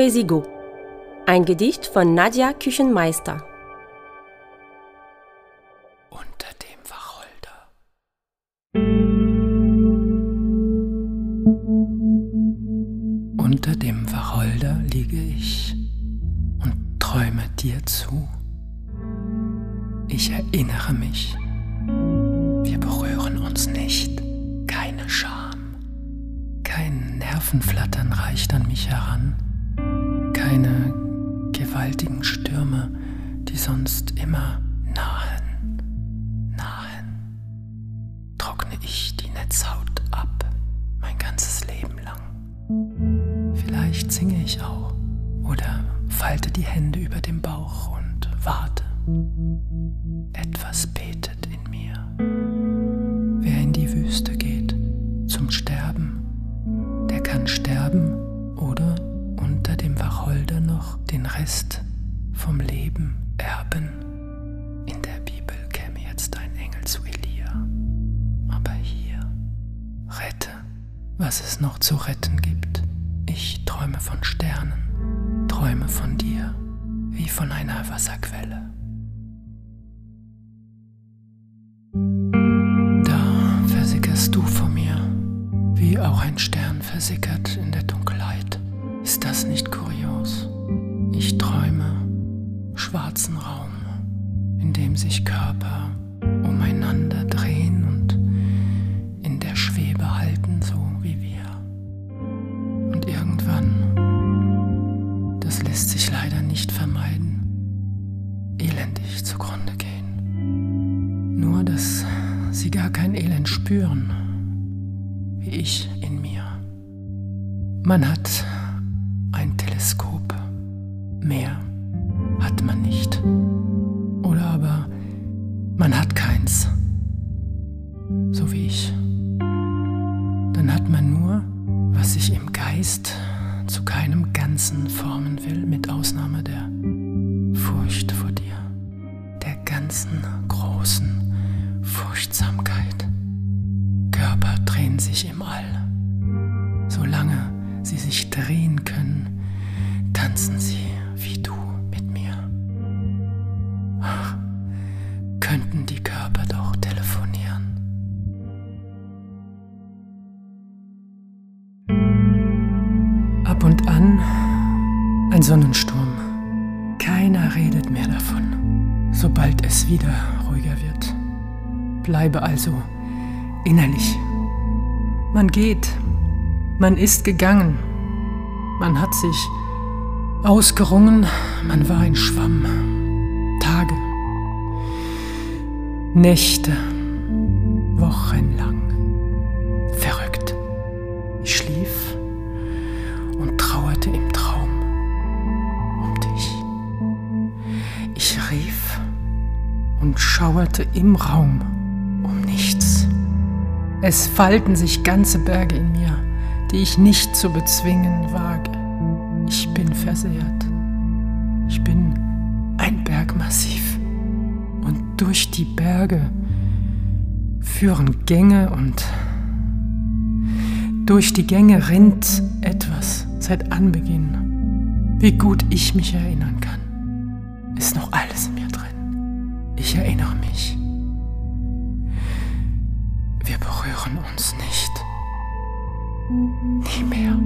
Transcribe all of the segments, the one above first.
Poesie Go. Ein Gedicht von Nadja Küchenmeister. Unter dem Wacholder. Unter dem Wacholder liege ich und träume dir zu. Ich erinnere mich, wir berühren uns nicht, keine Scham, kein Nervenflattern reicht an mich heran, keine gewaltigen Stürme, die sonst immer nahen, nahen. Trockne ich die Netzhaut ab, mein ganzes Leben lang. Vielleicht singe ich auch oder falte die Hände über dem Bauch und warte. Etwas betet in mir. Wer in die Wüste Rest vom Leben erben. In der Bibel käme jetzt ein Engel zu Elia. Aber hier, rette, was es noch zu retten gibt. Ich träume von Sternen, träume von dir, wie von einer Wasserquelle. Da versickerst du vor mir, wie auch ein Stern versickert in der Dunkelheit. Ist das nicht kurios? Ich träume schwarzen Raum, in dem sich Körper umeinander drehen und in der Schwebe halten, so wie wir. Und irgendwann, das lässt sich leider nicht vermeiden, elendig zugrunde gehen. Nur, dass sie gar kein Elend spüren, wie ich in mir. Man hat mehr hat man nicht. Oder aber man hat keins, so wie ich. Dann hat man nur, was sich im Geist zu keinem Ganzen formen will, mit Ausnahme der Furcht vor dir, der ganzen großen Furchtsamkeit. Körper drehen sich im All. Ein Sonnensturm. Keiner redet mehr davon, sobald es wieder ruhiger wird. Bleibe also innerlich. Man geht, man ist gegangen, man hat sich ausgerungen, man war ein Schwamm. Tage, Nächte, und schauerte im Raum um nichts. Es falten sich ganze Berge in mir, die ich nicht zu bezwingen wage. Ich bin versehrt. Ich bin ein Bergmassiv. Und durch die Berge führen Gänge und durch die Gänge rinnt etwas seit Anbeginn. Wie gut ich mich erinnern kann, ist noch Ich erinnere mich. Wir berühren uns nicht. Nie mehr.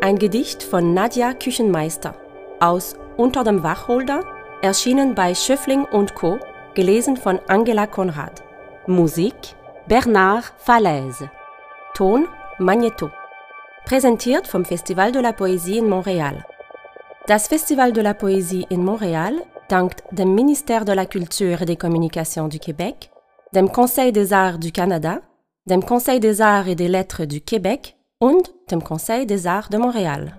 Ein Gedicht von Nadja Küchenmeister aus Unter dem Wacholder, erschienen bei Schöffling und Co., gelesen von Angela Konrad. Musik Bernard Falaise. Ton Magneto. Präsentiert vom Festival de la Poésie in Montréal. Das Festival de la Poésie in Montréal dankt dem Ministère de la Culture et des Communications du Québec, dem Conseil des Arts du Canada, dem Conseil des Arts et des Lettres du Québec und dem Conseil des Arts de Montréal.